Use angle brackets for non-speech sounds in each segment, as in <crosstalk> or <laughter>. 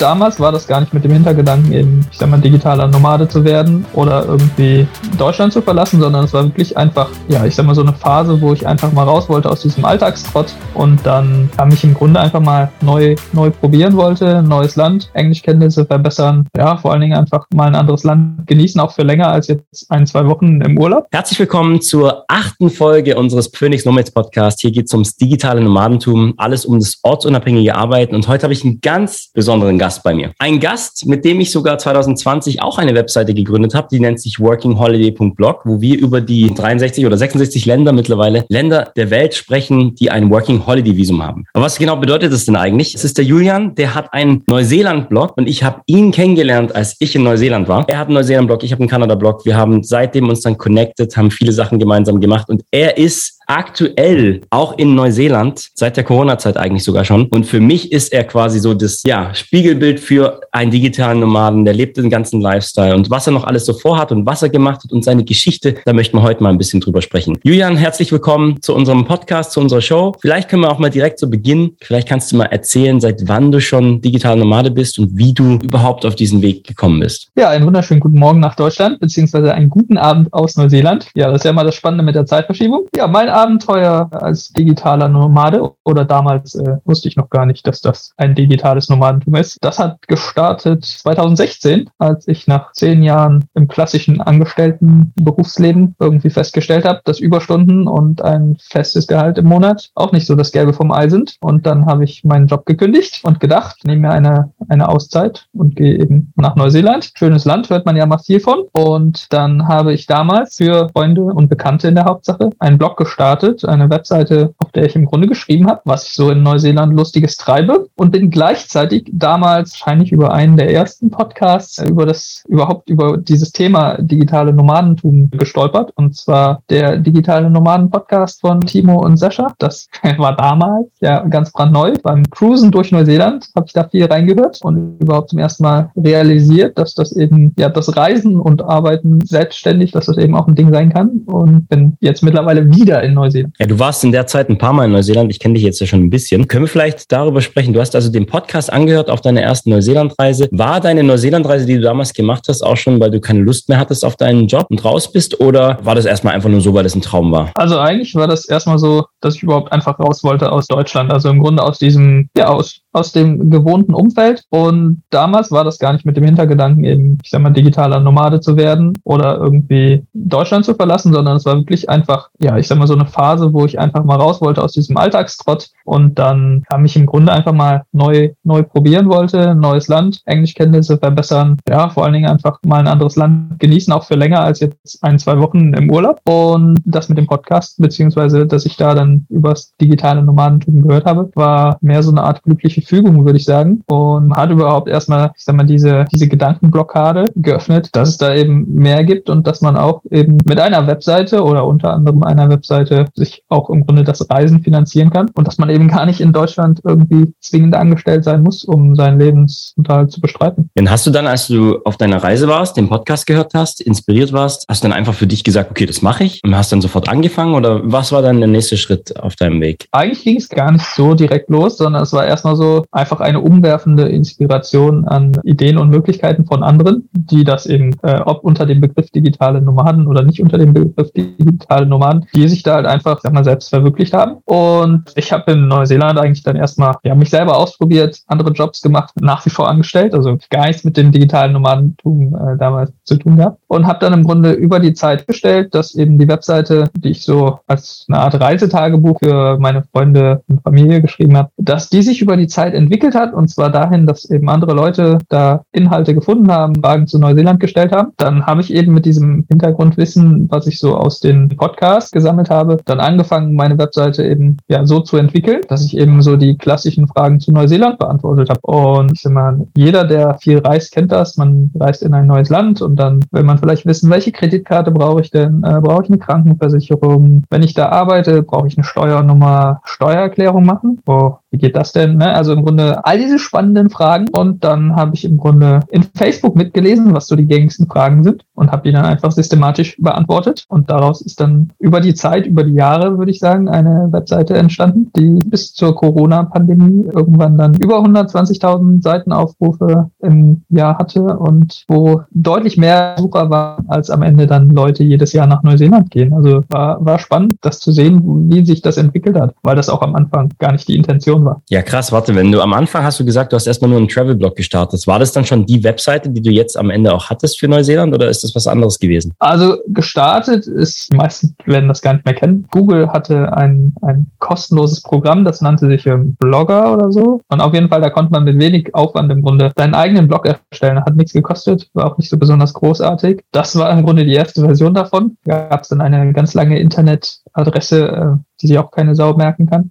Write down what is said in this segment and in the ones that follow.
damals war das gar nicht mit dem Hintergedanken, eben, ich sag mal, digitaler Nomade zu werden oder irgendwie Deutschland zu verlassen, sondern es war wirklich einfach, ja, ich sag mal, so eine Phase, wo ich einfach mal raus wollte aus diesem Alltagstrott und dann kam ich im Grunde einfach mal neu, neu probieren wollte, neues Land, Englischkenntnisse verbessern, ja, vor allen Dingen einfach mal ein anderes Land genießen, auch für länger als jetzt ein, zwei Wochen im Urlaub. Herzlich willkommen zur achten Folge unseres Phoenix Nomads Podcast. Hier geht es ums digitale Nomadentum, alles um das ortsunabhängige Arbeiten und heute habe ich einen ganz besonderen Gast bei mir. Ein Gast, mit dem ich sogar 2020 auch eine Webseite gegründet habe, die nennt sich workingholiday.blog, wo wir über die 63 oder 66 Länder mittlerweile, Länder der Welt sprechen, die ein Working Holiday Visum haben. Aber was genau bedeutet das denn eigentlich? Es ist der Julian, der hat einen Neuseeland-Blog und ich habe ihn kennengelernt, als ich in Neuseeland war. Er hat einen Neuseeland-Blog, ich habe einen Kanada-Blog. Wir haben seitdem uns dann connected, haben viele Sachen gemeinsam gemacht und er ist aktuell auch in Neuseeland, seit der Corona-Zeit eigentlich sogar schon. Und für mich ist er quasi so das ja, Spiegelbild für einen digitalen Nomaden, der lebt den ganzen Lifestyle und was er noch alles so vorhat und was er gemacht hat und seine Geschichte, da möchten wir heute mal ein bisschen drüber sprechen. Julian, herzlich willkommen zu unserem Podcast, zu unserer Show. Vielleicht können wir auch mal direkt zu Beginn, vielleicht kannst du mal erzählen, seit wann du schon digital Nomade bist und wie du überhaupt auf diesen Weg gekommen bist. Ja, einen wunderschönen guten Morgen nach Deutschland, beziehungsweise einen guten Abend aus Neuseeland. Ja, das ist ja mal das Spannende mit der Zeitverschiebung. Ja, mein Abenteuer als digitaler Nomade oder damals äh, wusste ich noch gar nicht, dass das ein digitales Nomadentum ist. Das hat gestartet 2016, als ich nach zehn Jahren im klassischen Angestelltenberufsleben irgendwie festgestellt habe, dass Überstunden und ein festes Gehalt im Monat auch nicht so das Gelbe vom Ei sind. Und dann habe ich meinen Job gekündigt und gedacht, nehme mir eine, eine Auszeit und gehe eben nach Neuseeland. Schönes Land, hört man ja massiv von. Und dann habe ich damals für Freunde und Bekannte in der Hauptsache einen Blog gestartet, eine Webseite, auf der ich im Grunde geschrieben habe, was ich so in Neuseeland Lustiges treibe und bin gleichzeitig damals wahrscheinlich über einen der ersten Podcasts über das überhaupt über dieses Thema digitale Nomadentum gestolpert und zwar der digitale Nomaden Podcast von Timo und Sascha. Das <laughs> war damals ja ganz brandneu. Beim Cruisen durch Neuseeland habe ich da viel reingehört und überhaupt zum ersten Mal realisiert, dass das eben ja das Reisen und Arbeiten selbstständig, dass das eben auch ein Ding sein kann und bin jetzt mittlerweile wieder in Neuseeland. Ja, du warst in der Zeit ein paar Mal in Neuseeland. Ich kenne dich jetzt ja schon ein bisschen. Können wir vielleicht darüber sprechen? Du hast also den Podcast angehört auf deiner ersten Neuseelandreise. War deine Neuseelandreise, die du damals gemacht hast, auch schon, weil du keine Lust mehr hattest auf deinen Job und raus bist? Oder war das erstmal einfach nur so, weil das ein Traum war? Also eigentlich war das erstmal so, dass ich überhaupt einfach raus wollte aus Deutschland. Also im Grunde aus diesem, ja, aus, aus dem gewohnten Umfeld. Und damals war das gar nicht mit dem Hintergedanken, eben, ich sag mal, digitaler Nomade zu werden oder irgendwie Deutschland zu verlassen, sondern es war wirklich einfach, ja, ich sag mal, so eine Phase, wo ich einfach mal raus wollte aus diesem Alltagstrott und dann kam ich im Grunde einfach mal neu, neu probieren wollte, neues Land, Englischkenntnisse verbessern, ja, vor allen Dingen einfach mal ein anderes Land genießen, auch für länger als jetzt ein, zwei Wochen im Urlaub. Und das mit dem Podcast, beziehungsweise, dass ich da dann übers digitale Nomadentum gehört habe, war mehr so eine Art glückliche Fügung, würde ich sagen. Und hat überhaupt erstmal, ich sag mal, diese, diese Gedankenblockade geöffnet, dass es da eben mehr gibt und dass man auch eben mit einer Webseite oder unter anderem einer Webseite sich auch im Grunde das Reisen finanzieren kann und dass man eben gar nicht in Deutschland irgendwie zwingend angestellt sein muss, um seinen Lebensunterhalt zu bestreiten. Dann hast du dann, als du auf deiner Reise warst, den Podcast gehört hast, inspiriert warst, hast du dann einfach für dich gesagt, okay, das mache ich und hast dann sofort angefangen oder was war dann der nächste Schritt auf deinem Weg? Eigentlich ging es gar nicht so direkt los, sondern es war erstmal so einfach eine umwerfende Inspiration an Ideen und Möglichkeiten von anderen, die das eben, äh, ob unter dem Begriff digitale Nomaden oder nicht unter dem Begriff digitale Nomaden, die sich da halt einfach, sag mal, selbst verwirklicht haben. Und ich habe in Neuseeland eigentlich dann erstmal ja, mich selber ausprobiert, andere Jobs gemacht, nach wie vor angestellt, also gar nichts mit dem digitalen Nomadentum äh, damals zu tun gehabt. Und habe dann im Grunde über die Zeit gestellt, dass eben die Webseite, die ich so als eine Art Reisetagebuch für meine Freunde und Familie geschrieben habe, dass die sich über die Zeit entwickelt hat und zwar dahin, dass eben andere Leute da Inhalte gefunden haben, Fragen zu Neuseeland gestellt haben. Dann habe ich eben mit diesem Hintergrundwissen, was ich so aus den Podcasts gesammelt habe, dann angefangen, meine Webseite eben ja so zu entwickeln, dass ich eben so die klassischen Fragen zu Neuseeland beantwortet habe. Und ich mal, jeder, der viel reist, kennt das. Man reist in ein neues Land und dann will man vielleicht wissen, welche Kreditkarte brauche ich denn? Äh, brauche ich eine Krankenversicherung? Wenn ich da arbeite, brauche ich eine Steuernummer, Steuererklärung machen? Oh, wie geht das denn? Ne? Also im Grunde all diese spannenden Fragen. Und dann habe ich im Grunde in Facebook mitgelesen, was so die gängigsten Fragen sind und habe die dann einfach systematisch beantwortet. Und daraus ist dann über die Zeit, über über die Jahre, würde ich sagen, eine Webseite entstanden, die bis zur Corona-Pandemie irgendwann dann über 120.000 Seitenaufrufe im Jahr hatte und wo deutlich mehr Sucher waren, als am Ende dann Leute jedes Jahr nach Neuseeland gehen. Also war, war spannend, das zu sehen, wie sich das entwickelt hat, weil das auch am Anfang gar nicht die Intention war. Ja, krass. Warte, wenn du am Anfang hast du gesagt, du hast erstmal nur einen Travel-Blog gestartet. War das dann schon die Webseite, die du jetzt am Ende auch hattest für Neuseeland oder ist das was anderes gewesen? Also gestartet ist, die meisten werden das gar nicht mehr kennen. Google hatte ein, ein kostenloses Programm, das nannte sich ähm, Blogger oder so. Und auf jeden Fall, da konnte man mit wenig Aufwand im Grunde seinen eigenen Blog erstellen. Hat nichts gekostet, war auch nicht so besonders großartig. Das war im Grunde die erste Version davon. Gab es dann eine ganz lange Internetadresse, äh, die sich auch keine Sau merken kann.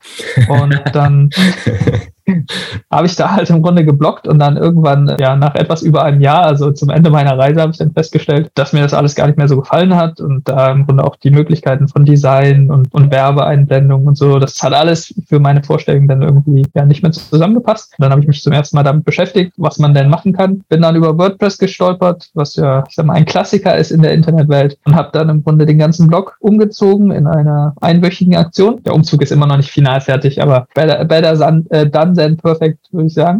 Und dann <laughs> <laughs> habe ich da halt im Grunde geblockt und dann irgendwann, ja, nach etwas über einem Jahr, also zum Ende meiner Reise, habe ich dann festgestellt, dass mir das alles gar nicht mehr so gefallen hat und da im Grunde auch die Möglichkeiten von Design und, und Werbeeinblendung und so, das hat alles für meine Vorstellung dann irgendwie ja nicht mehr zusammengepasst. Und dann habe ich mich zum ersten Mal damit beschäftigt, was man denn machen kann. Bin dann über WordPress gestolpert, was ja, ich sag mal, ein Klassiker ist in der Internetwelt und habe dann im Grunde den ganzen Blog umgezogen in einer einwöchigen Aktion. Der Umzug ist immer noch nicht final fertig, aber better, better äh, done than perfect, würde ich sagen.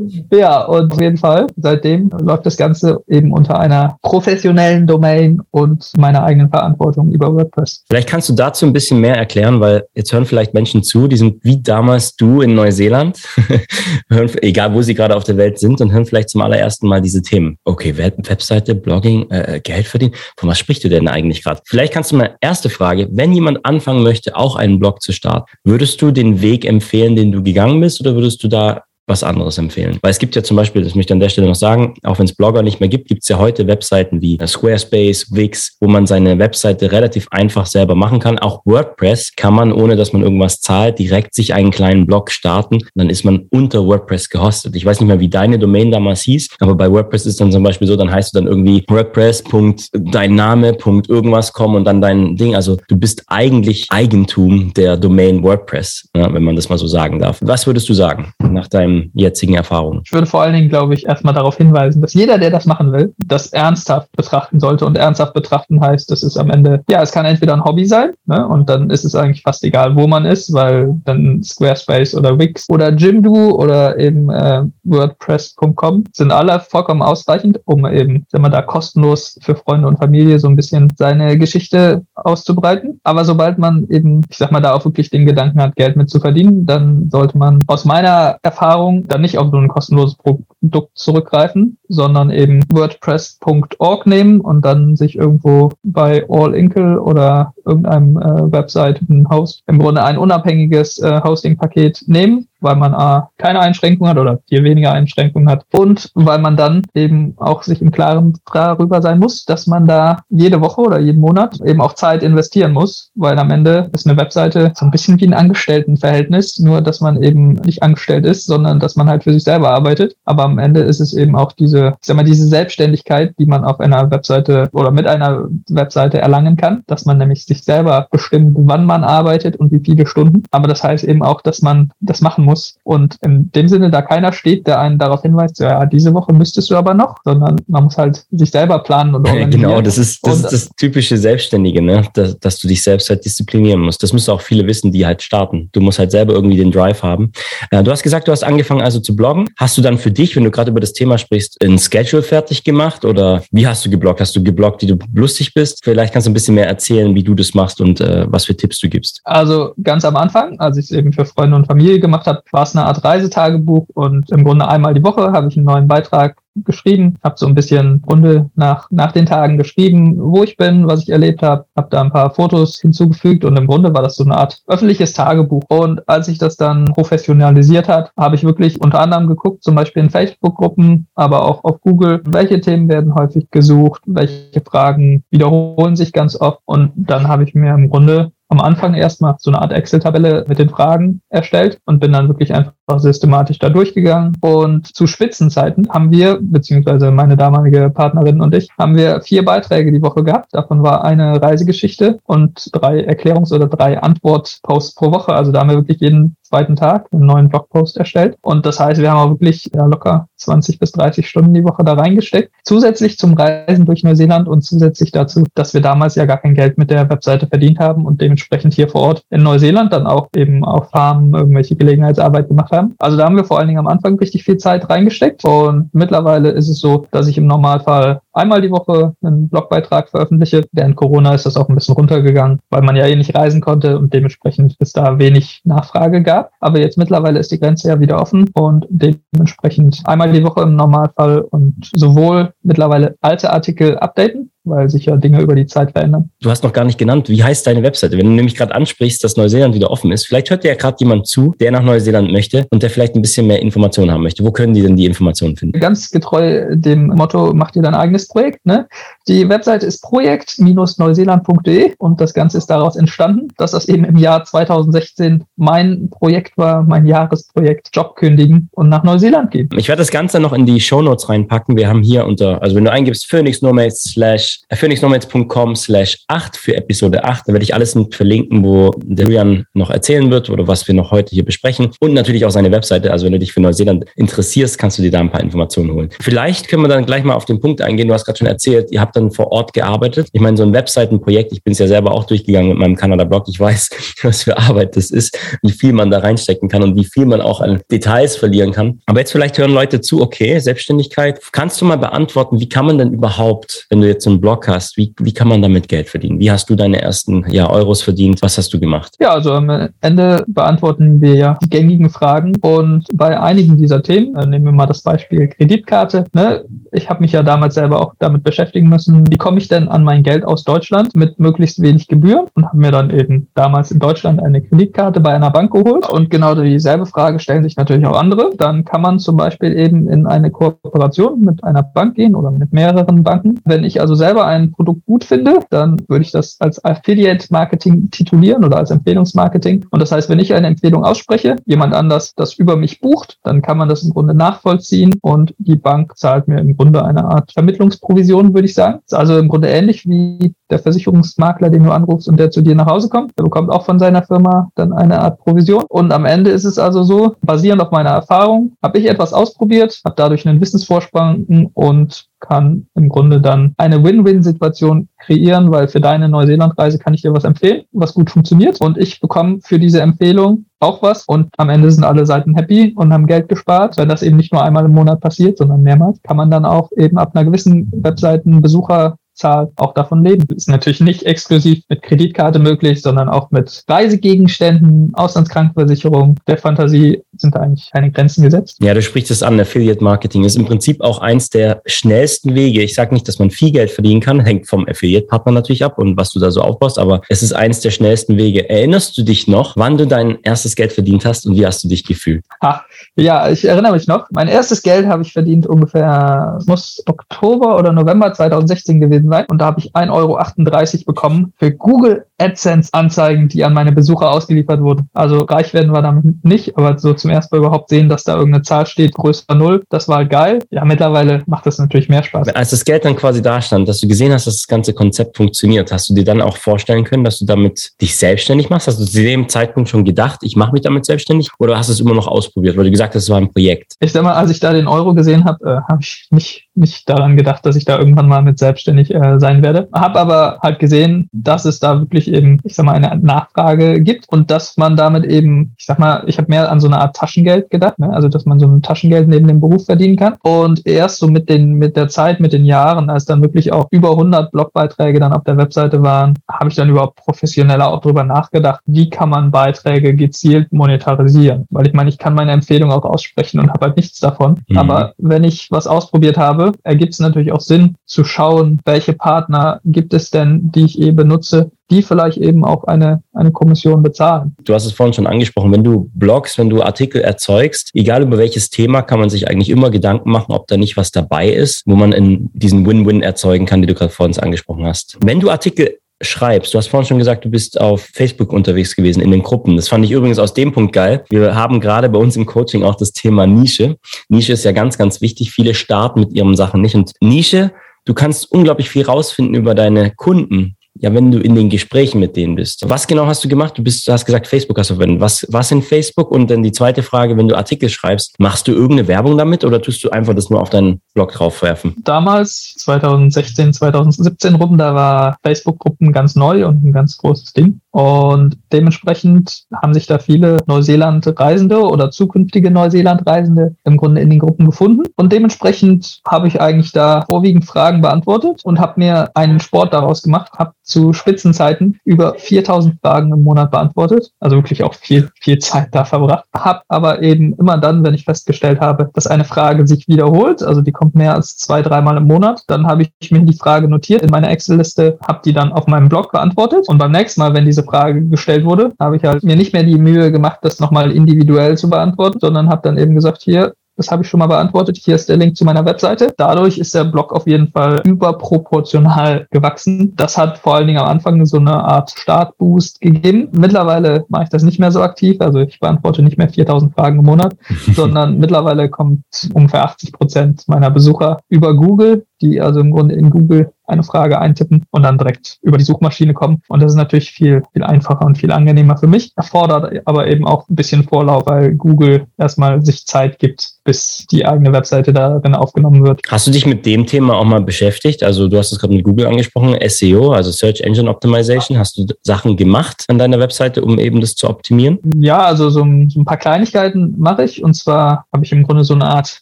<laughs> ja, und auf jeden Fall, seitdem läuft das Ganze eben unter einer professionellen Domain und meiner eigenen Verantwortung über WordPress. Vielleicht kannst du dazu ein bisschen mehr erklären, weil jetzt hören vielleicht Menschen zu, die sind wie damals du in Neuseeland, <laughs> hören, egal wo sie gerade auf der Welt sind und hören vielleicht zum allerersten Mal diese Themen. Okay, Web Webseite, Blogging, äh, Geld verdienen. Von was sprichst du denn eigentlich gerade? Vielleicht kannst du mal erste Frage, wenn jemand anfangen möchte, auch einen Blog zu starten, würdest du den Weg empfehlen, den du gegangen bist oder würdest du da was anderes empfehlen. Weil es gibt ja zum Beispiel, das möchte ich an der Stelle noch sagen, auch wenn es Blogger nicht mehr gibt, gibt es ja heute Webseiten wie Squarespace, Wix, wo man seine Webseite relativ einfach selber machen kann. Auch WordPress kann man, ohne dass man irgendwas zahlt, direkt sich einen kleinen Blog starten. Dann ist man unter WordPress gehostet. Ich weiß nicht mehr, wie deine Domain damals hieß, aber bei WordPress ist dann zum Beispiel so, dann heißt du dann irgendwie WordPress.dein Name, irgendwas kommen und dann dein Ding. Also du bist eigentlich Eigentum der Domain WordPress, ja, wenn man das mal so sagen darf. Was würdest du sagen nach deinem jetzigen Erfahrungen? Ich würde vor allen Dingen, glaube ich, erstmal darauf hinweisen, dass jeder, der das machen will, das ernsthaft betrachten sollte. Und ernsthaft betrachten heißt, dass es am Ende, ja, es kann entweder ein Hobby sein, ne? und dann ist es eigentlich fast egal, wo man ist, weil dann Squarespace oder Wix oder Jimdo oder eben äh, WordPress.com sind alle vollkommen ausreichend, um eben, wenn man da kostenlos für Freunde und Familie so ein bisschen seine Geschichte auszubreiten. Aber sobald man eben, ich sag mal, da auch wirklich den Gedanken hat, Geld mit zu verdienen, dann sollte man aus meiner Erfahrung Erfahrung dann nicht auf so ein kostenloses Produkt zurückgreifen, sondern eben WordPress.org nehmen und dann sich irgendwo bei All Inkle oder irgendeinem äh, Website ein Host im Grunde ein unabhängiges äh, Hosting-Paket nehmen weil man A, keine Einschränkungen hat oder viel weniger Einschränkungen hat und weil man dann eben auch sich im Klaren darüber sein muss, dass man da jede Woche oder jeden Monat eben auch Zeit investieren muss, weil am Ende ist eine Webseite so ein bisschen wie ein Angestelltenverhältnis, nur dass man eben nicht angestellt ist, sondern dass man halt für sich selber arbeitet. Aber am Ende ist es eben auch diese, ich sag mal, diese Selbstständigkeit, die man auf einer Webseite oder mit einer Webseite erlangen kann, dass man nämlich sich selber bestimmt, wann man arbeitet und wie viele Stunden. Aber das heißt eben auch, dass man das machen muss. Und in dem Sinne, da keiner steht, der einen darauf hinweist, ja, diese Woche müsstest du aber noch, sondern man muss halt sich selber planen und organisieren. Genau, das ist das, ist das typische Selbstständige, ne? dass, dass du dich selbst halt disziplinieren musst. Das müssen auch viele wissen, die halt starten. Du musst halt selber irgendwie den Drive haben. Äh, du hast gesagt, du hast angefangen also zu bloggen. Hast du dann für dich, wenn du gerade über das Thema sprichst, ein Schedule fertig gemacht oder wie hast du gebloggt? Hast du gebloggt, wie du lustig bist? Vielleicht kannst du ein bisschen mehr erzählen, wie du das machst und äh, was für Tipps du gibst. Also ganz am Anfang, als ich es eben für Freunde und Familie gemacht habe, war es eine Art Reisetagebuch und im Grunde einmal die Woche habe ich einen neuen Beitrag geschrieben, habe so ein bisschen Runde nach, nach den Tagen geschrieben, wo ich bin, was ich erlebt habe, habe da ein paar Fotos hinzugefügt und im Grunde war das so eine Art öffentliches Tagebuch. Und als ich das dann professionalisiert hat, habe ich wirklich unter anderem geguckt, zum Beispiel in Facebook-Gruppen, aber auch auf Google, welche Themen werden häufig gesucht, welche Fragen wiederholen sich ganz oft und dann habe ich mir im Grunde am Anfang erstmal so eine Art Excel-Tabelle mit den Fragen erstellt und bin dann wirklich einfach systematisch da durchgegangen. Und zu Spitzenzeiten haben wir, beziehungsweise meine damalige Partnerin und ich, haben wir vier Beiträge die Woche gehabt. Davon war eine Reisegeschichte und drei Erklärungs- oder drei Antwort-Posts pro Woche. Also da haben wir wirklich jeden zweiten Tag einen neuen Blogpost erstellt. Und das heißt, wir haben auch wirklich ja, locker 20 bis 30 Stunden die Woche da reingesteckt. Zusätzlich zum Reisen durch Neuseeland und zusätzlich dazu, dass wir damals ja gar kein Geld mit der Webseite verdient haben und dementsprechend hier vor Ort in Neuseeland dann auch eben auf Farmen irgendwelche Gelegenheitsarbeit gemacht haben. Also da haben wir vor allen Dingen am Anfang richtig viel Zeit reingesteckt und mittlerweile ist es so, dass ich im Normalfall einmal die Woche einen Blogbeitrag veröffentliche. Während Corona ist das auch ein bisschen runtergegangen, weil man ja eh nicht reisen konnte und dementsprechend es da wenig Nachfrage gab. Aber jetzt mittlerweile ist die Grenze ja wieder offen und dementsprechend einmal die Woche im Normalfall und sowohl mittlerweile alte Artikel updaten, weil sich ja Dinge über die Zeit verändern. Du hast noch gar nicht genannt, wie heißt deine Webseite? Wenn du nämlich gerade ansprichst, dass Neuseeland wieder offen ist, vielleicht hört dir ja gerade jemand zu, der nach Neuseeland möchte und der vielleicht ein bisschen mehr Informationen haben möchte. Wo können die denn die Informationen finden? Ganz getreu dem Motto, mach dir dein eigenes Projekt. Ne? Die Webseite ist projekt-neuseeland.de und das Ganze ist daraus entstanden, dass das eben im Jahr 2016 mein Projekt war, mein Jahresprojekt, Job kündigen und nach Neuseeland gehen. Ich werde das Ganze noch in die Show Notes reinpacken. Wir haben hier unter, also wenn du eingibst Phoenix Nomads slash phoenixnomads.com slash 8 für Episode 8. Da werde ich alles mit verlinken, wo der Julian noch erzählen wird oder was wir noch heute hier besprechen. Und natürlich auch seine Webseite. Also wenn du dich für Neuseeland interessierst, kannst du dir da ein paar Informationen holen. Vielleicht können wir dann gleich mal auf den Punkt eingehen. Du hast gerade schon erzählt, ihr habt dann vor Ort gearbeitet. Ich meine, so ein Webseitenprojekt, ich bin es ja selber auch durchgegangen mit meinem Kanada-Blog. Ich weiß, <laughs> was für Arbeit das ist, wie viel man da reinstecken kann und wie viel man auch an Details verlieren kann. Aber jetzt vielleicht hören Leute zu, okay, Selbstständigkeit. Kannst du mal beantworten, wie kann man denn überhaupt, wenn du jetzt so ein Blog hast, wie, wie kann man damit Geld verdienen? Wie hast du deine ersten ja, Euros verdient? Was hast du gemacht? Ja, also am Ende beantworten wir ja die gängigen Fragen und bei einigen dieser Themen, äh, nehmen wir mal das Beispiel Kreditkarte, ne, ich habe mich ja damals selber auch damit beschäftigen müssen, wie komme ich denn an mein Geld aus Deutschland mit möglichst wenig Gebühren und habe mir dann eben damals in Deutschland eine Kreditkarte bei einer Bank geholt und genau dieselbe Frage stellen sich natürlich auch andere. Dann kann man zum Beispiel eben in eine Kooperation mit einer Bank gehen oder mit mehreren Banken. Wenn ich also selber ein Produkt gut finde, dann würde ich das als Affiliate-Marketing titulieren oder als Empfehlungsmarketing. Und das heißt, wenn ich eine Empfehlung ausspreche, jemand anders das über mich bucht, dann kann man das im Grunde nachvollziehen und die Bank zahlt mir im Grunde eine Art Vermittlungsprovision, würde ich sagen. Ist also im Grunde ähnlich wie der Versicherungsmakler, den du anrufst und der zu dir nach Hause kommt. Der bekommt auch von seiner Firma dann eine Art Provision. Und am Ende ist es also so, basierend auf meiner Erfahrung, habe ich etwas ausprobiert, habe dadurch einen Wissensvorsprung und kann im Grunde dann eine Win-Win-Situation kreieren, weil für deine Neuseeland-Reise kann ich dir was empfehlen, was gut funktioniert. Und ich bekomme für diese Empfehlung auch was. Und am Ende sind alle Seiten happy und haben Geld gespart. Wenn das eben nicht nur einmal im Monat passiert, sondern mehrmals, kann man dann auch eben ab einer gewissen Webseitenbesucher Zahl auch davon leben. Ist natürlich nicht exklusiv mit Kreditkarte möglich, sondern auch mit Reisegegenständen, Auslandskrankenversicherung. Der Fantasie sind da eigentlich keine Grenzen gesetzt. Ja, du sprichst es an. Affiliate Marketing ist im Prinzip auch eins der schnellsten Wege. Ich sage nicht, dass man viel Geld verdienen kann, hängt vom Affiliate-Partner natürlich ab und was du da so aufbaust, aber es ist eins der schnellsten Wege. Erinnerst du dich noch, wann du dein erstes Geld verdient hast und wie hast du dich gefühlt? Ach, ja, ich erinnere mich noch. Mein erstes Geld habe ich verdient ungefähr, muss Oktober oder November 2016 gewesen sein. Und da habe ich 1,38 Euro bekommen für Google AdSense-Anzeigen, die an meine Besucher ausgeliefert wurden. Also reich werden wir damit nicht, aber so zum ersten Mal überhaupt sehen, dass da irgendeine Zahl steht, größer Null, das war halt geil. Ja, mittlerweile macht das natürlich mehr Spaß. Als das Geld dann quasi da stand, dass du gesehen hast, dass das ganze Konzept funktioniert, hast du dir dann auch vorstellen können, dass du damit dich selbstständig machst? Hast du zu dem Zeitpunkt schon gedacht, ich mache mich damit selbstständig oder hast du es immer noch ausprobiert, weil du gesagt hast, es war ein Projekt? Ich sag mal, als ich da den Euro gesehen habe, äh, habe ich nicht, nicht daran gedacht, dass ich da irgendwann mal mit selbstständig äh, sein werde. Habe aber halt gesehen, dass es da wirklich eben, ich sag mal, eine Nachfrage gibt und dass man damit eben, ich sag mal, ich habe mehr an so eine Art Taschengeld gedacht, ne? also dass man so ein Taschengeld neben dem Beruf verdienen kann. Und erst so mit den mit der Zeit, mit den Jahren, als dann wirklich auch über 100 Blogbeiträge dann auf der Webseite waren, habe ich dann überhaupt professioneller auch drüber nachgedacht, wie kann man Beiträge gezielt monetarisieren? Weil ich meine, ich kann meine Empfehlung auch aussprechen und habe halt nichts davon. Mhm. Aber wenn ich was ausprobiert habe, ergibt es natürlich auch Sinn zu schauen, welche Partner gibt es denn, die ich eh benutze, die vielleicht eben auch eine, eine Kommission bezahlen. Du hast es vorhin schon angesprochen, wenn du Blogs, wenn du Artikel erzeugst, egal über welches Thema, kann man sich eigentlich immer Gedanken machen, ob da nicht was dabei ist, wo man in diesen Win-Win erzeugen kann, die du gerade vorhin angesprochen hast. Wenn du Artikel schreibst. Du hast vorhin schon gesagt, du bist auf Facebook unterwegs gewesen in den Gruppen. Das fand ich übrigens aus dem Punkt geil. Wir haben gerade bei uns im Coaching auch das Thema Nische. Nische ist ja ganz, ganz wichtig. Viele starten mit ihren Sachen nicht. Und Nische, du kannst unglaublich viel rausfinden über deine Kunden ja, wenn du in den Gesprächen mit denen bist. Was genau hast du gemacht? Du bist, du hast gesagt, Facebook hast du verwendet. Was, was in Facebook? Und dann die zweite Frage, wenn du Artikel schreibst, machst du irgendeine Werbung damit oder tust du einfach das nur auf deinen Blog draufwerfen? Damals, 2016, 2017 rum, da war Facebook-Gruppen ganz neu und ein ganz großes Ding. Und dementsprechend haben sich da viele Neuseeland-Reisende oder zukünftige Neuseeland-Reisende im Grunde in den Gruppen gefunden. Und dementsprechend habe ich eigentlich da vorwiegend Fragen beantwortet und habe mir einen Sport daraus gemacht, habe zu Spitzenzeiten über 4000 Fragen im Monat beantwortet. Also wirklich auch viel, viel Zeit da verbracht. Habe aber eben immer dann, wenn ich festgestellt habe, dass eine Frage sich wiederholt, also die kommt mehr als zwei, dreimal im Monat, dann habe ich mir die Frage notiert in meiner Excel-Liste, habe die dann auf meinem Blog beantwortet. Und beim nächsten Mal, wenn diese Frage gestellt wurde, habe ich halt mir nicht mehr die Mühe gemacht, das nochmal individuell zu beantworten, sondern habe dann eben gesagt, hier, das habe ich schon mal beantwortet. Hier ist der Link zu meiner Webseite. Dadurch ist der Blog auf jeden Fall überproportional gewachsen. Das hat vor allen Dingen am Anfang so eine Art Startboost gegeben. Mittlerweile mache ich das nicht mehr so aktiv. Also ich beantworte nicht mehr 4000 Fragen im Monat, <laughs> sondern mittlerweile kommt ungefähr 80 Prozent meiner Besucher über Google, die also im Grunde in Google eine Frage eintippen und dann direkt über die Suchmaschine kommen. Und das ist natürlich viel, viel einfacher und viel angenehmer für mich. Erfordert aber eben auch ein bisschen Vorlauf, weil Google erstmal sich Zeit gibt, bis die eigene Webseite darin aufgenommen wird. Hast du dich mit dem Thema auch mal beschäftigt? Also du hast es gerade mit Google angesprochen, SEO, also Search Engine Optimization. Hast du Sachen gemacht an deiner Webseite, um eben das zu optimieren? Ja, also so, so ein paar Kleinigkeiten mache ich. Und zwar habe ich im Grunde so eine Art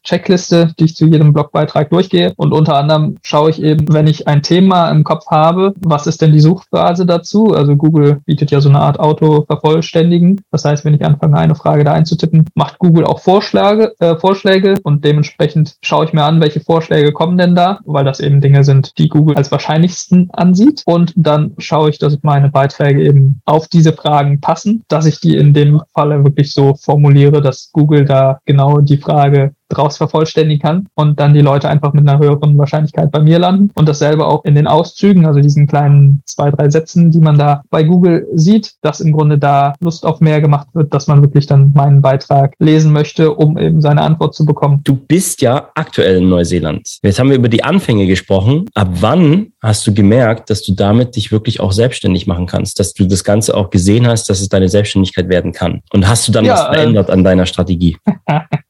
Checkliste, die ich zu jedem Blogbeitrag durchgehe. Und unter anderem schaue ich eben, wenn ich ein Thema im Kopf habe, was ist denn die Suchphrase dazu? Also Google bietet ja so eine Art Auto-Vervollständigen. Das heißt, wenn ich anfange, eine Frage da einzutippen, macht Google auch Vorschläge, äh, Vorschläge und dementsprechend schaue ich mir an, welche Vorschläge kommen denn da, weil das eben Dinge sind, die Google als wahrscheinlichsten ansieht. Und dann schaue ich, dass meine Beiträge eben auf diese Fragen passen, dass ich die in dem Falle wirklich so formuliere, dass Google da genau die Frage draus vervollständigen kann und dann die Leute einfach mit einer höheren Wahrscheinlichkeit bei mir landen. Und dasselbe auch in den Auszügen, also diesen kleinen zwei, drei Sätzen, die man da bei Google sieht, dass im Grunde da Lust auf mehr gemacht wird, dass man wirklich dann meinen Beitrag lesen möchte, um eben seine Antwort zu bekommen. Du bist ja aktuell in Neuseeland. Jetzt haben wir über die Anfänge gesprochen. Ab wann hast du gemerkt, dass du damit dich wirklich auch selbstständig machen kannst, dass du das Ganze auch gesehen hast, dass es deine Selbstständigkeit werden kann? Und hast du dann ja, was verändert äh, an deiner Strategie? <laughs>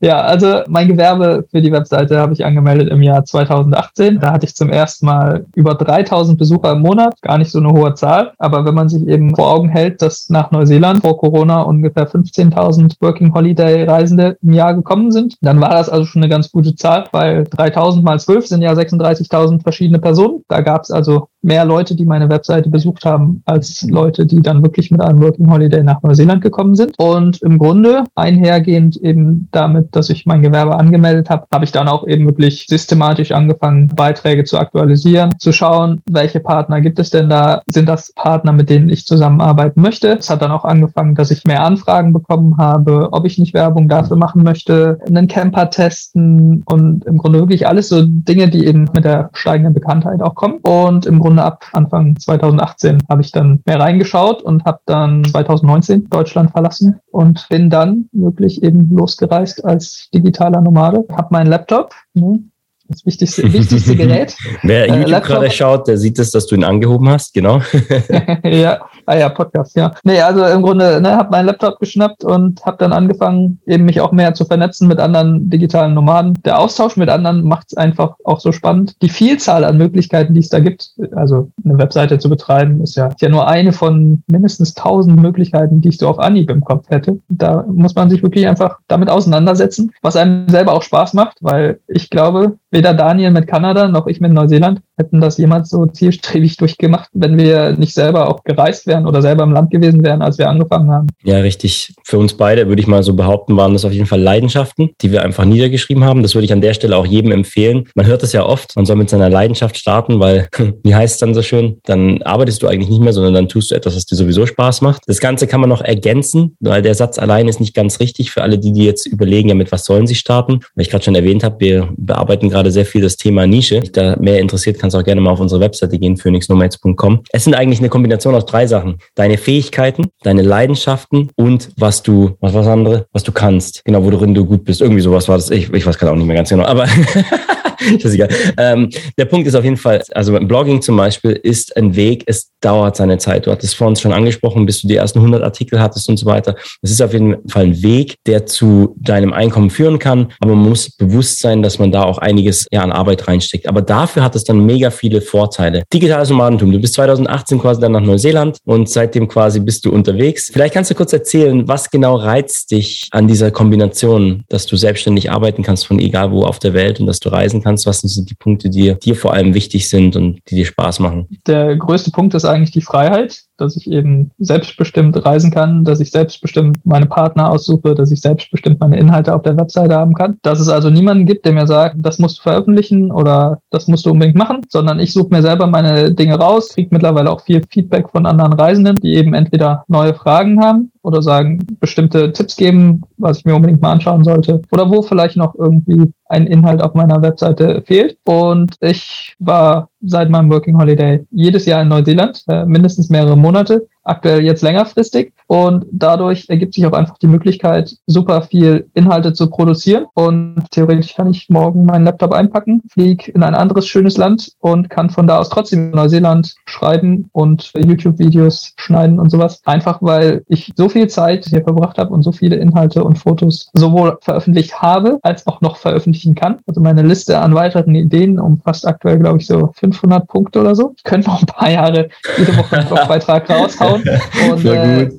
Ja, also mein Gewerbe für die Webseite habe ich angemeldet im Jahr 2018. Da hatte ich zum ersten Mal über 3000 Besucher im Monat, gar nicht so eine hohe Zahl. Aber wenn man sich eben vor Augen hält, dass nach Neuseeland vor Corona ungefähr 15.000 Working Holiday Reisende im Jahr gekommen sind, dann war das also schon eine ganz gute Zahl, weil 3000 mal 12 sind ja 36.000 verschiedene Personen. Da gab es also mehr Leute, die meine Webseite besucht haben, als Leute, die dann wirklich mit einem Working Holiday nach Neuseeland gekommen sind. Und im Grunde einhergehend eben damit, dass ich mein Gewerbe angemeldet habe, habe ich dann auch eben wirklich systematisch angefangen, Beiträge zu aktualisieren, zu schauen, welche Partner gibt es denn da? Sind das Partner, mit denen ich zusammenarbeiten möchte? Es hat dann auch angefangen, dass ich mehr Anfragen bekommen habe, ob ich nicht Werbung dafür machen möchte, einen Camper testen und im Grunde wirklich alles so Dinge, die eben mit der steigenden Bekanntheit auch kommen. Und im Grunde ab Anfang 2018 habe ich dann mehr reingeschaut und habe dann 2019 Deutschland verlassen und bin dann wirklich eben losgereist als digitaler Nomade. Habe meinen Laptop, ne, das wichtigste, wichtigste <laughs> Gerät. Wer äh, YouTube gerade schaut, der sieht es, dass du ihn angehoben hast, genau. <laughs> ja, Ah ja, Podcast, ja. Nee, also im Grunde ne, habe meinen Laptop geschnappt und habe dann angefangen, eben mich auch mehr zu vernetzen mit anderen digitalen Nomaden. Der Austausch mit anderen macht es einfach auch so spannend. Die Vielzahl an Möglichkeiten, die es da gibt, also eine Webseite zu betreiben, ist ja, ist ja nur eine von mindestens tausend Möglichkeiten, die ich so auf Anhieb im Kopf hätte. Da muss man sich wirklich einfach damit auseinandersetzen, was einem selber auch Spaß macht, weil ich glaube, weder Daniel mit Kanada noch ich mit Neuseeland hätten das jemals so zielstrebig <laughs> durchgemacht, wenn wir nicht selber auch gereist wären oder selber im Land gewesen wären, als wir angefangen haben. Ja, richtig. Für uns beide würde ich mal so behaupten, waren das auf jeden Fall Leidenschaften, die wir einfach niedergeschrieben haben. Das würde ich an der Stelle auch jedem empfehlen. Man hört es ja oft, man soll mit seiner Leidenschaft starten, weil, <laughs> wie heißt es dann so schön, dann arbeitest du eigentlich nicht mehr, sondern dann tust du etwas, was dir sowieso Spaß macht. Das Ganze kann man noch ergänzen, weil der Satz allein ist nicht ganz richtig für alle, die, die jetzt überlegen, ja, mit was sollen sie starten. Weil ich gerade schon erwähnt habe, wir bearbeiten gerade sehr viel das Thema Nische. Dich da mehr interessiert, kannst auch gerne mal auf unsere Webseite gehen, phoenixnomads.com. Es sind eigentlich eine Kombination aus drei Sachen. Deine Fähigkeiten, deine Leidenschaften und was du, was war das andere? Was du kannst. Genau, worin du gut bist. Irgendwie sowas war das. Ich, ich weiß gerade auch nicht mehr ganz genau. Aber <laughs> das <laughs> ist egal. Ähm, der Punkt ist auf jeden Fall, also Blogging zum Beispiel ist ein Weg, es dauert seine Zeit. Du hattest vorhin schon angesprochen, bis du die ersten 100 Artikel hattest und so weiter. Das ist auf jeden Fall ein Weg, der zu deinem Einkommen führen kann, aber man muss bewusst sein, dass man da auch einiges ja, an Arbeit reinsteckt. Aber dafür hat es dann mega viele Vorteile. Digitales Nomadentum. Du bist 2018 quasi dann nach Neuseeland und seitdem quasi bist du unterwegs. Vielleicht kannst du kurz erzählen, was genau reizt dich an dieser Kombination, dass du selbstständig arbeiten kannst von egal wo auf der Welt und dass du reisen kannst? Was sind die Punkte, die dir vor allem wichtig sind und die dir Spaß machen? Der größte Punkt ist eigentlich die Freiheit dass ich eben selbstbestimmt reisen kann, dass ich selbstbestimmt meine Partner aussuche, dass ich selbstbestimmt meine Inhalte auf der Webseite haben kann. Dass es also niemanden gibt, der mir sagt, das musst du veröffentlichen oder das musst du unbedingt machen, sondern ich suche mir selber meine Dinge raus, kriege mittlerweile auch viel Feedback von anderen Reisenden, die eben entweder neue Fragen haben oder sagen, bestimmte Tipps geben, was ich mir unbedingt mal anschauen sollte oder wo vielleicht noch irgendwie ein Inhalt auf meiner Webseite fehlt. Und ich war seit meinem Working Holiday. Jedes Jahr in Neuseeland, äh, mindestens mehrere Monate aktuell jetzt längerfristig. Und dadurch ergibt sich auch einfach die Möglichkeit, super viel Inhalte zu produzieren. Und theoretisch kann ich morgen meinen Laptop einpacken, fliege in ein anderes schönes Land und kann von da aus trotzdem Neuseeland schreiben und YouTube-Videos schneiden und sowas. Einfach weil ich so viel Zeit hier verbracht habe und so viele Inhalte und Fotos sowohl veröffentlicht habe, als auch noch veröffentlichen kann. Also meine Liste an weiteren Ideen umfasst aktuell, glaube ich, so 500 Punkte oder so. Ich könnte noch ein paar Jahre jede Woche einen <laughs> Blogbeitrag raushauen Frauen <laughs> und äh,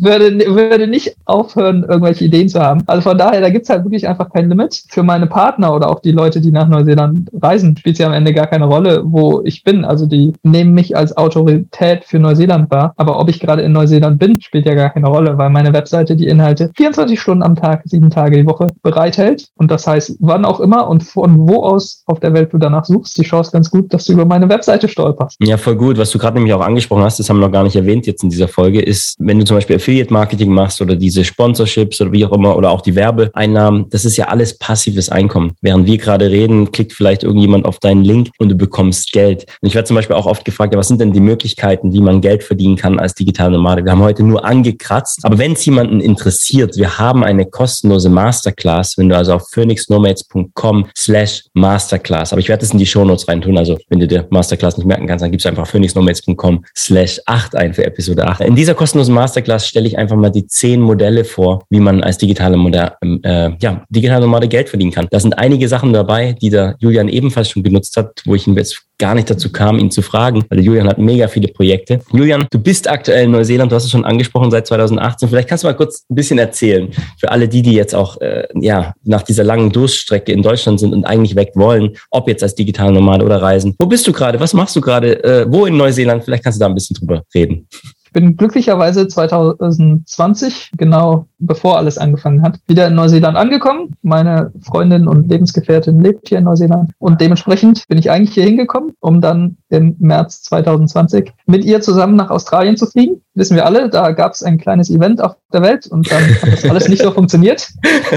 würde, würde nicht aufhören, irgendwelche Ideen zu haben. Also von daher, da gibt's halt wirklich einfach kein Limit. Für meine Partner oder auch die Leute, die nach Neuseeland reisen, spielt ja am Ende gar keine Rolle, wo ich bin. Also die nehmen mich als Autorität für Neuseeland wahr. Aber ob ich gerade in Neuseeland bin, spielt ja gar keine Rolle, weil meine Webseite die Inhalte 24 Stunden am Tag, sieben Tage die Woche bereithält. Und das heißt, wann auch immer und von wo aus auf der Welt du danach suchst, die Chance ganz gut, dass du über meine Webseite stolperst. Ja, voll gut. Was du gerade nämlich auch angesprochen hast, das haben wir noch gar nicht erwähnt jetzt in dieser Folge, ist, wenn du zum Beispiel Affiliate-Marketing machst oder diese Sponsorships oder wie auch immer oder auch die Werbeeinnahmen, das ist ja alles passives Einkommen. Während wir gerade reden, klickt vielleicht irgendjemand auf deinen Link und du bekommst Geld. Und ich werde zum Beispiel auch oft gefragt, ja, was sind denn die Möglichkeiten, wie man Geld verdienen kann als digitale Nomade? Wir haben heute nur angekratzt, aber wenn es jemanden interessiert, wir haben eine kostenlose Masterclass, wenn du also auf phoenixnomads.com slash Masterclass, aber ich werde das in die Shownotes reintun, also wenn du dir Masterclass nicht merken kannst, dann gibst du einfach phoenixnomads.com slash 8 ein für Episode Episode 8. In dieser kostenlosen Masterclass stelle ich einfach mal die zehn Modelle vor, wie man als digitale, Moder äh, ja, digitale Nomade Geld verdienen kann. Da sind einige Sachen dabei, die der Julian ebenfalls schon genutzt hat, wo ich ihm jetzt gar nicht dazu kam, ihn zu fragen, weil Julian hat mega viele Projekte. Julian, du bist aktuell in Neuseeland, du hast es schon angesprochen seit 2018. Vielleicht kannst du mal kurz ein bisschen erzählen für alle die, die jetzt auch äh, ja nach dieser langen Durststrecke in Deutschland sind und eigentlich weg wollen, ob jetzt als digitale Nomade oder reisen. Wo bist du gerade? Was machst du gerade? Äh, wo in Neuseeland? Vielleicht kannst du da ein bisschen drüber reden. Ich bin glücklicherweise 2020, genau bevor alles angefangen hat, wieder in Neuseeland angekommen. Meine Freundin und Lebensgefährtin lebt hier in Neuseeland und dementsprechend bin ich eigentlich hier hingekommen, um dann im März 2020 mit ihr zusammen nach Australien zu fliegen. Wissen wir alle, da gab es ein kleines Event auf der Welt und dann hat das alles nicht so <laughs> funktioniert.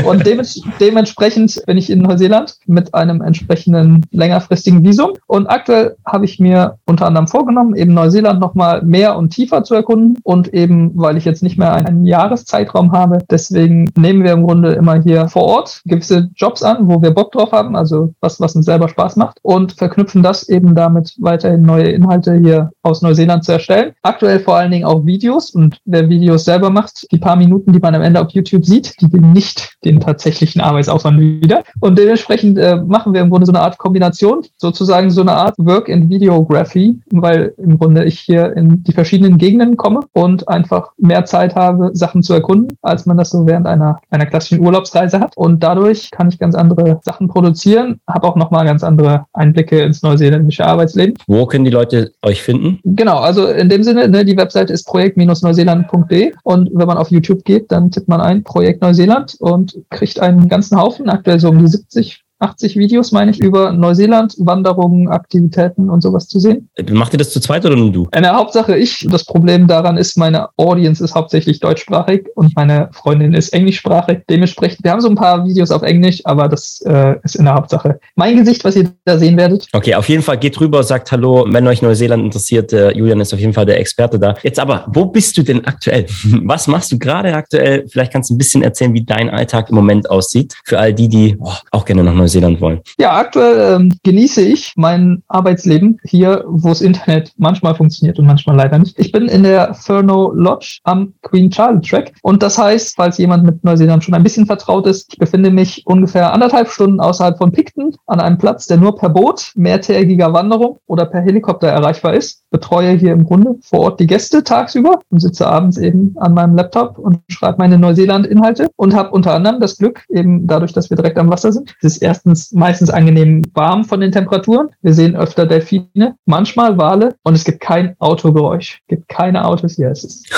Und dements dementsprechend bin ich in Neuseeland mit einem entsprechenden längerfristigen Visum. Und aktuell habe ich mir unter anderem vorgenommen, eben Neuseeland nochmal mehr und tiefer zu erkunden. Und eben, weil ich jetzt nicht mehr einen Jahreszeitraum habe, deswegen nehmen wir im Grunde immer hier vor Ort gewisse Jobs an, wo wir Bock drauf haben, also was, was uns selber Spaß macht und verknüpfen das eben damit weiterhin neue Inhalte hier aus Neuseeland zu erstellen. Aktuell vor allen Dingen auch Videos und wer Videos selber macht, die paar Minuten, die man am Ende auf YouTube sieht, die geben nicht den tatsächlichen Arbeitsaufwand wieder. Und dementsprechend äh, machen wir im Grunde so eine Art Kombination, sozusagen so eine Art Work in Videography, weil im Grunde ich hier in die verschiedenen Gegenden komme und einfach mehr Zeit habe, Sachen zu erkunden, als man das so während einer, einer klassischen Urlaubsreise hat. Und dadurch kann ich ganz andere Sachen produzieren, habe auch nochmal ganz andere Einblicke ins neuseeländische Arbeitsleben. Wo können die Leute euch finden? Genau, also in dem Sinne, ne, die Webseite ist projekt-neuseeland.de und wenn man auf YouTube geht, dann tippt man ein Projekt Neuseeland und kriegt einen ganzen Haufen, aktuell so um die 70 80 Videos, meine ich, über Neuseeland, Wanderungen, Aktivitäten und sowas zu sehen. Macht ihr das zu zweit oder nur du? In der Hauptsache ich. Das Problem daran ist, meine Audience ist hauptsächlich deutschsprachig und meine Freundin ist englischsprachig. Dementsprechend, wir haben so ein paar Videos auf Englisch, aber das äh, ist in der Hauptsache mein Gesicht, was ihr da sehen werdet. Okay, auf jeden Fall geht rüber, sagt Hallo, wenn euch Neuseeland interessiert. Äh, Julian ist auf jeden Fall der Experte da. Jetzt aber, wo bist du denn aktuell? <laughs> Was machst du gerade aktuell? Vielleicht kannst du ein bisschen erzählen, wie dein Alltag im Moment aussieht. Für all die, die oh, auch gerne nach Neuseeland Neuseeland wollen? Ja, aktuell ähm, genieße ich mein Arbeitsleben hier, wo das Internet manchmal funktioniert und manchmal leider nicht. Ich bin in der Furno Lodge am Queen Charlotte Track und das heißt, falls jemand mit Neuseeland schon ein bisschen vertraut ist, ich befinde mich ungefähr anderthalb Stunden außerhalb von Picton an einem Platz, der nur per Boot, mehrtägiger Wanderung oder per Helikopter erreichbar ist. Betreue hier im Grunde vor Ort die Gäste tagsüber und sitze abends eben an meinem Laptop und schreibe meine Neuseeland-Inhalte und habe unter anderem das Glück, eben dadurch, dass wir direkt am Wasser sind. Es ist erstens meistens angenehm warm von den Temperaturen. Wir sehen öfter Delfine, manchmal Wale und es gibt kein Autogeräusch. Es gibt keine Autos hier. Es ist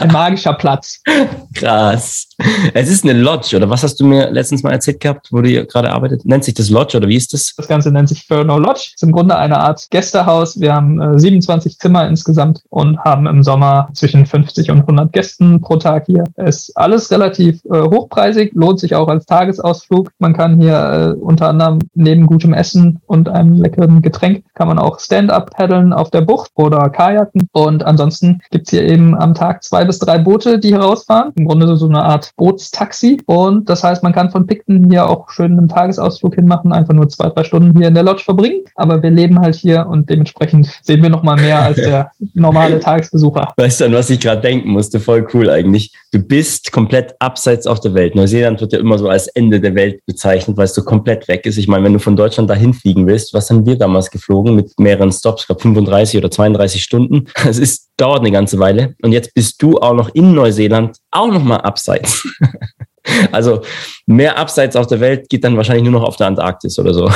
ein <laughs> magischer Platz. Krass. Es ist eine Lodge, oder was hast du mir letztens mal erzählt gehabt, wo du hier gerade arbeitet? Nennt sich das Lodge oder wie ist das? Das Ganze nennt sich Furno Lodge. Ist im Grunde eine Art Gästehaus. Wir haben äh, 27 Zimmer insgesamt und haben im Sommer zwischen 50 und 100 Gästen pro Tag hier. Ist alles relativ äh, hochpreisig, lohnt sich auch als Tagesausflug. Man kann hier äh, unter anderem neben gutem Essen und einem leckeren Getränk kann man auch Stand-up paddeln auf der Bucht oder Kajaken. Und ansonsten gibt's hier eben am Tag zwei bis drei Boote, die herausfahren. Im Grunde so eine Art Bootstaxi. Und das heißt, man kann von Picton hier auch schön einen Tagesausflug hinmachen, einfach nur zwei, drei Stunden hier in der Lodge verbringen. Aber wir leben halt hier und dementsprechend sehen wir noch mal mehr als der normale <laughs> Tagesbesucher. Weißt du, an was ich gerade denken musste? Voll cool eigentlich. Du bist komplett abseits auf der Welt. Neuseeland wird ja immer so als Ende der Welt bezeichnet, weil es so komplett weg ist. Ich meine, wenn du von Deutschland dahin fliegen willst, was haben wir damals geflogen mit mehreren Stops, ich glaube 35 oder 32 Stunden. <laughs> Es ist, dauert eine ganze Weile. Und jetzt bist du auch noch in Neuseeland, auch noch mal abseits. <laughs> Also mehr abseits auf der Welt geht dann wahrscheinlich nur noch auf der Antarktis oder so.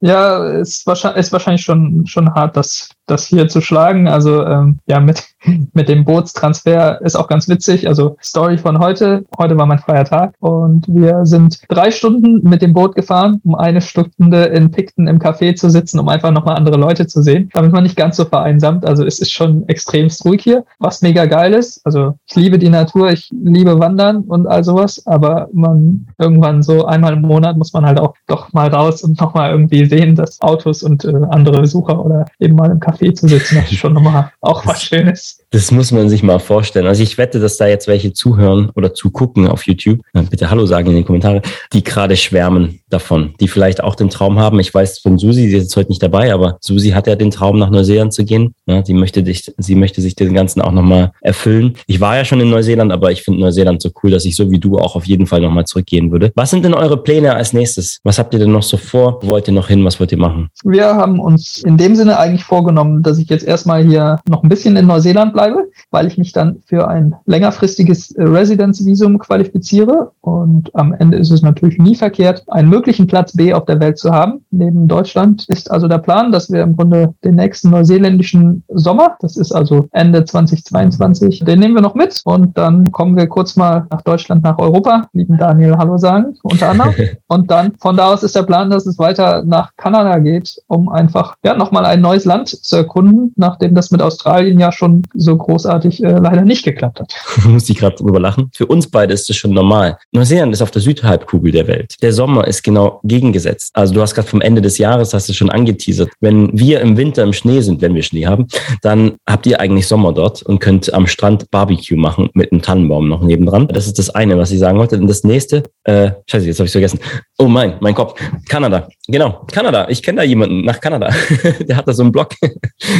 Ja, ist wahrscheinlich, ist wahrscheinlich schon, schon hart, das, das hier zu schlagen. Also ähm, ja, mit, <laughs> mit dem Bootstransfer ist auch ganz witzig. Also Story von heute. Heute war mein freier Tag und wir sind drei Stunden mit dem Boot gefahren, um eine Stunde in Picton im Café zu sitzen, um einfach nochmal andere Leute zu sehen, damit man nicht ganz so vereinsamt. Also es ist schon extremst ruhig hier, was mega geil ist. Also ich liebe die Natur, ich liebe Wandern und all sowas, aber man irgendwann so einmal im Monat muss man halt auch doch mal raus und nochmal irgendwie sehen, dass Autos und äh, andere Besucher oder eben mal im Café zu sitzen, das ist schon nochmal auch was Schönes. Das muss man sich mal vorstellen. Also ich wette, dass da jetzt welche zuhören oder zugucken auf YouTube. Bitte Hallo sagen in den Kommentaren, die gerade schwärmen davon, die vielleicht auch den Traum haben. Ich weiß von Susi, sie ist jetzt heute nicht dabei, aber Susi hat ja den Traum, nach Neuseeland zu gehen. Ja, die möchte dich, sie möchte sich den Ganzen auch nochmal erfüllen. Ich war ja schon in Neuseeland, aber ich finde Neuseeland so cool, dass ich so wie du auch auf jeden Fall nochmal zurückgehen würde. Was sind denn eure Pläne als nächstes? Was habt ihr denn noch so vor? Wo wollt ihr noch hin? Was wollt ihr machen? Wir haben uns in dem Sinne eigentlich vorgenommen, dass ich jetzt erstmal hier noch ein bisschen in Neuseeland bleibe, weil ich mich dann für ein längerfristiges Residence-Visum qualifiziere. Und am Ende ist es natürlich nie verkehrt, einen möglichen Platz B auf der Welt zu haben. Neben Deutschland ist also der Plan, dass wir im Grunde den nächsten neuseeländischen Sommer, das ist also Ende 2022, den nehmen wir noch mit und dann kommen wir kurz mal nach Deutschland, nach Europa, lieben Daniel Hallo sagen, unter anderem. <laughs> Und dann von da aus ist der Plan, dass es weiter nach Kanada geht, um einfach ja nochmal ein neues Land zu erkunden, nachdem das mit Australien ja schon so großartig äh, leider nicht geklappt hat. <laughs> Muss ich gerade drüber lachen. Für uns beide ist das schon normal. Neuseeland ist auf der Südhalbkugel der Welt. Der Sommer ist genau gegengesetzt. Also du hast gerade vom Ende des Jahres, hast du schon angeteasert. Wenn wir im Winter im Schnee sind, wenn wir Schnee haben, dann habt ihr eigentlich Sommer dort und könnt am Strand Barbecue machen mit einem Tannenbaum noch nebendran. Das ist das eine, was ich sagen wollte. Und das nächste, äh, scheiße, jetzt habe ich vergessen. Oh mein, mein Kopf. Kanada. Genau, Kanada. Ich kenne da jemanden nach Kanada. <laughs> Der hat da so einen Blog,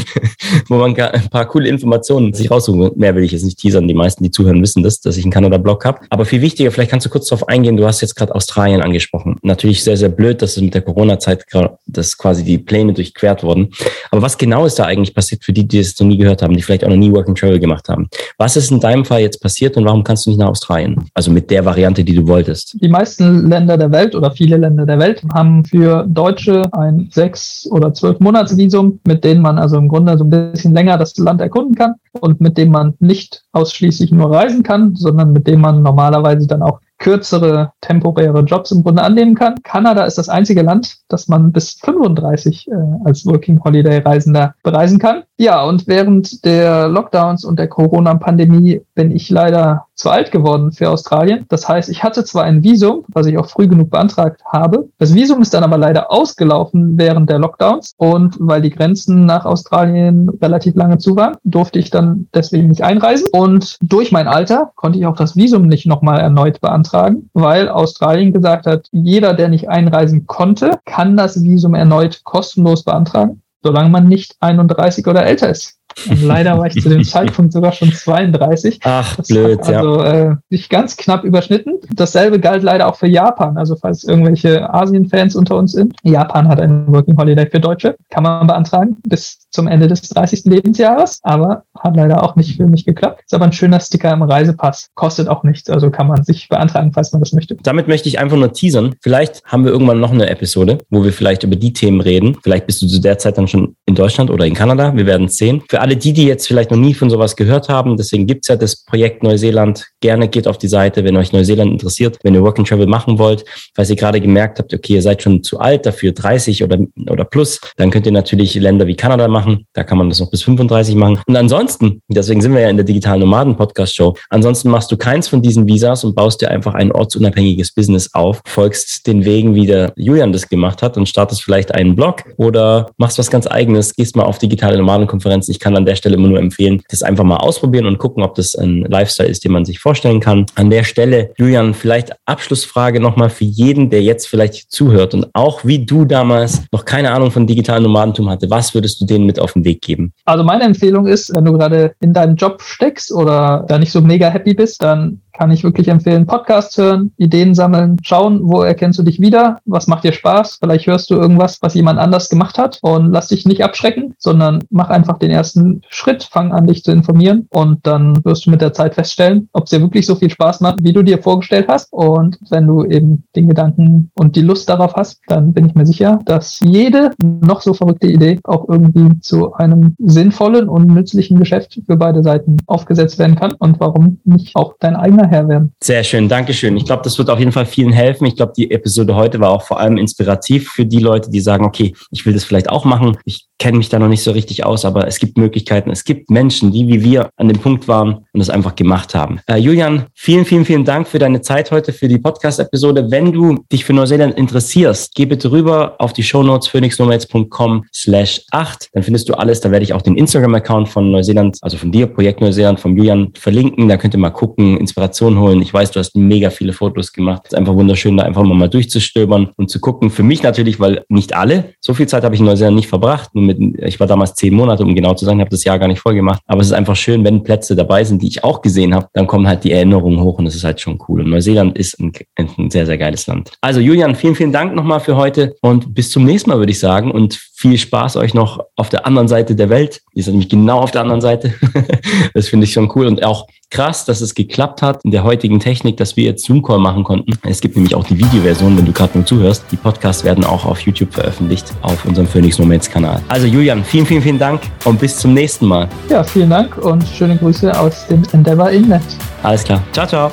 <laughs> wo man ein paar coole Informationen sich raussuchen. Mehr will ich jetzt nicht teasern. Die meisten, die zuhören, wissen das, dass ich einen Kanada-Blog habe. Aber viel wichtiger, vielleicht kannst du kurz darauf eingehen. Du hast jetzt gerade Australien angesprochen. Natürlich sehr, sehr blöd, dass es mit der Corona-Zeit, dass quasi die Pläne durchquert wurden. Aber was genau ist da eigentlich passiert für die, die es noch nie gehört haben, die vielleicht auch noch nie Work and Travel gemacht haben? Was ist in deinem Fall jetzt passiert und warum kannst du nicht nach Australien? Also mit der Variante, die du wolltest. Die meisten Länder der Welt oder viele Länder der Welt haben für Deutsche ein sechs oder zwölf Monatsvisum, mit denen man also im Grunde so ein bisschen länger das Land erkunden kann und mit dem man nicht ausschließlich nur reisen kann, sondern mit dem man normalerweise dann auch kürzere temporäre Jobs im Grunde annehmen kann. Kanada ist das einzige Land, das man bis 35 äh, als Working Holiday Reisender bereisen kann. Ja, und während der Lockdowns und der Corona-Pandemie bin ich leider zu alt geworden für Australien. Das heißt, ich hatte zwar ein Visum, was ich auch früh genug beantragt habe. Das Visum ist dann aber leider ausgelaufen während der Lockdowns und weil die Grenzen nach Australien relativ lange zu waren, durfte ich dann deswegen nicht einreisen. Und durch mein Alter konnte ich auch das Visum nicht nochmal erneut beantragen, weil Australien gesagt hat, jeder, der nicht einreisen konnte, kann das Visum erneut kostenlos beantragen, solange man nicht 31 oder älter ist. Und leider war ich zu dem <laughs> Zeitpunkt sogar schon 32. Ach, das blöd, also, ja. Äh, sich ganz knapp überschnitten. Dasselbe galt leider auch für Japan. Also falls irgendwelche Asien-Fans unter uns sind. Japan hat einen Working Holiday für Deutsche. Kann man beantragen bis zum Ende des 30. Lebensjahres. Aber hat leider auch nicht für mich geklappt. Ist aber ein schöner Sticker im Reisepass. Kostet auch nichts. Also kann man sich beantragen, falls man das möchte. Damit möchte ich einfach nur teasern. Vielleicht haben wir irgendwann noch eine Episode, wo wir vielleicht über die Themen reden. Vielleicht bist du zu der Zeit dann schon in Deutschland oder in Kanada. Wir werden es sehen. Für alle die, die jetzt vielleicht noch nie von sowas gehört haben, deswegen gibt's ja das Projekt Neuseeland. Gerne geht auf die Seite, wenn euch Neuseeland interessiert, wenn ihr Work and Travel machen wollt. Falls ihr gerade gemerkt habt, okay, ihr seid schon zu alt dafür, 30 oder, oder plus, dann könnt ihr natürlich Länder wie Kanada machen. Da kann man das noch bis 35 machen. Und ansonsten, deswegen sind wir ja in der digitalen Nomaden Podcast Show, ansonsten machst du keins von diesen Visas und baust dir einfach ein ortsunabhängiges Business auf, folgst den Wegen, wie der Julian das gemacht hat und startest vielleicht einen Blog oder machst was ganz eigenes, gehst mal auf digitale Nomadenkonferenzen. Ich kann an der Stelle immer nur empfehlen, das einfach mal ausprobieren und gucken, ob das ein Lifestyle ist, den man sich vorstellen kann. An der Stelle, Julian, vielleicht Abschlussfrage nochmal für jeden, der jetzt vielleicht zuhört und auch wie du damals noch keine Ahnung von digitalen Nomadentum hatte. Was würdest du denen mit auf den Weg geben? Also meine Empfehlung ist, wenn du gerade in deinem Job steckst oder da nicht so mega happy bist, dann kann ich wirklich empfehlen, Podcasts hören, Ideen sammeln, schauen, wo erkennst du dich wieder, was macht dir Spaß, vielleicht hörst du irgendwas, was jemand anders gemacht hat. Und lass dich nicht abschrecken, sondern mach einfach den ersten Schritt, fang an, dich zu informieren. Und dann wirst du mit der Zeit feststellen, ob es dir wirklich so viel Spaß macht, wie du dir vorgestellt hast. Und wenn du eben den Gedanken und die Lust darauf hast, dann bin ich mir sicher, dass jede noch so verrückte Idee auch irgendwie zu einem sinnvollen und nützlichen Geschäft für beide Seiten aufgesetzt werden kann. Und warum nicht auch dein eigener Herr werden. Sehr schön, Dankeschön. Ich glaube, das wird auf jeden Fall vielen helfen. Ich glaube, die Episode heute war auch vor allem inspirativ für die Leute, die sagen, okay, ich will das vielleicht auch machen. Ich kenne mich da noch nicht so richtig aus, aber es gibt Möglichkeiten. Es gibt Menschen, die wie wir an dem Punkt waren und es einfach gemacht haben. Äh, Julian, vielen, vielen, vielen Dank für deine Zeit heute, für die Podcast-Episode. Wenn du dich für Neuseeland interessierst, geh bitte rüber auf die Shownotes phoenixnomads.com slash 8. Dann findest du alles. Da werde ich auch den Instagram-Account von Neuseeland, also von dir, Projekt Neuseeland, von Julian verlinken. Da könnt ihr mal gucken, Inspiration holen. Ich weiß, du hast mega viele Fotos gemacht. Es ist einfach wunderschön, da einfach mal, durchzustöbern und zu gucken. Für mich natürlich, weil nicht alle, so viel Zeit habe ich in Neuseeland nicht verbracht. Ich war damals zehn Monate, um genau zu sein, habe das Jahr gar nicht voll gemacht. Aber es ist einfach schön, wenn Plätze dabei sind, die ich auch gesehen habe, dann kommen halt die Erinnerungen hoch und das ist halt schon cool. Und Neuseeland ist ein, ein sehr, sehr geiles Land. Also Julian, vielen, vielen Dank nochmal für heute und bis zum nächsten Mal, würde ich sagen. Und viel Spaß euch noch auf der anderen Seite der Welt. Ihr seid nämlich genau auf der anderen Seite. <laughs> das finde ich schon cool und auch krass, dass es geklappt hat in der heutigen Technik, dass wir jetzt Zoom-Call machen konnten. Es gibt nämlich auch die Videoversion, wenn du gerade nur zuhörst. Die Podcasts werden auch auf YouTube veröffentlicht, auf unserem Phoenix Moments Kanal. Also Julian, vielen, vielen, vielen Dank und bis zum nächsten Mal. Ja, vielen Dank und schöne Grüße aus dem Endeavour Inlet. Alles klar. Ciao, ciao.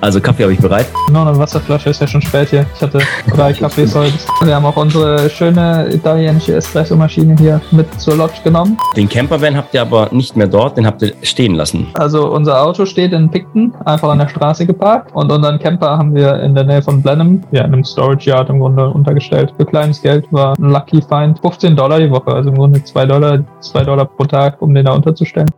Also Kaffee habe ich bereit. Noch eine Wasserflasche ist ja schon spät hier. Ich hatte drei <laughs> Kaffees heute. Wir haben auch unsere schöne italienische Espresso-Maschine hier mit zur Lodge genommen. Den Campervan habt ihr aber nicht mehr dort, den habt ihr stehen lassen. Also unser Auto steht in Picton, einfach an der Straße geparkt und unseren Camper haben wir in der Nähe von Blenheim, ja, in einem Storage Yard im Grunde untergestellt. Für kleines Geld war ein Lucky Find 15 Dollar die Woche, also im Grunde 2 Dollar, 2 Dollar pro Tag, um den da unterzustellen.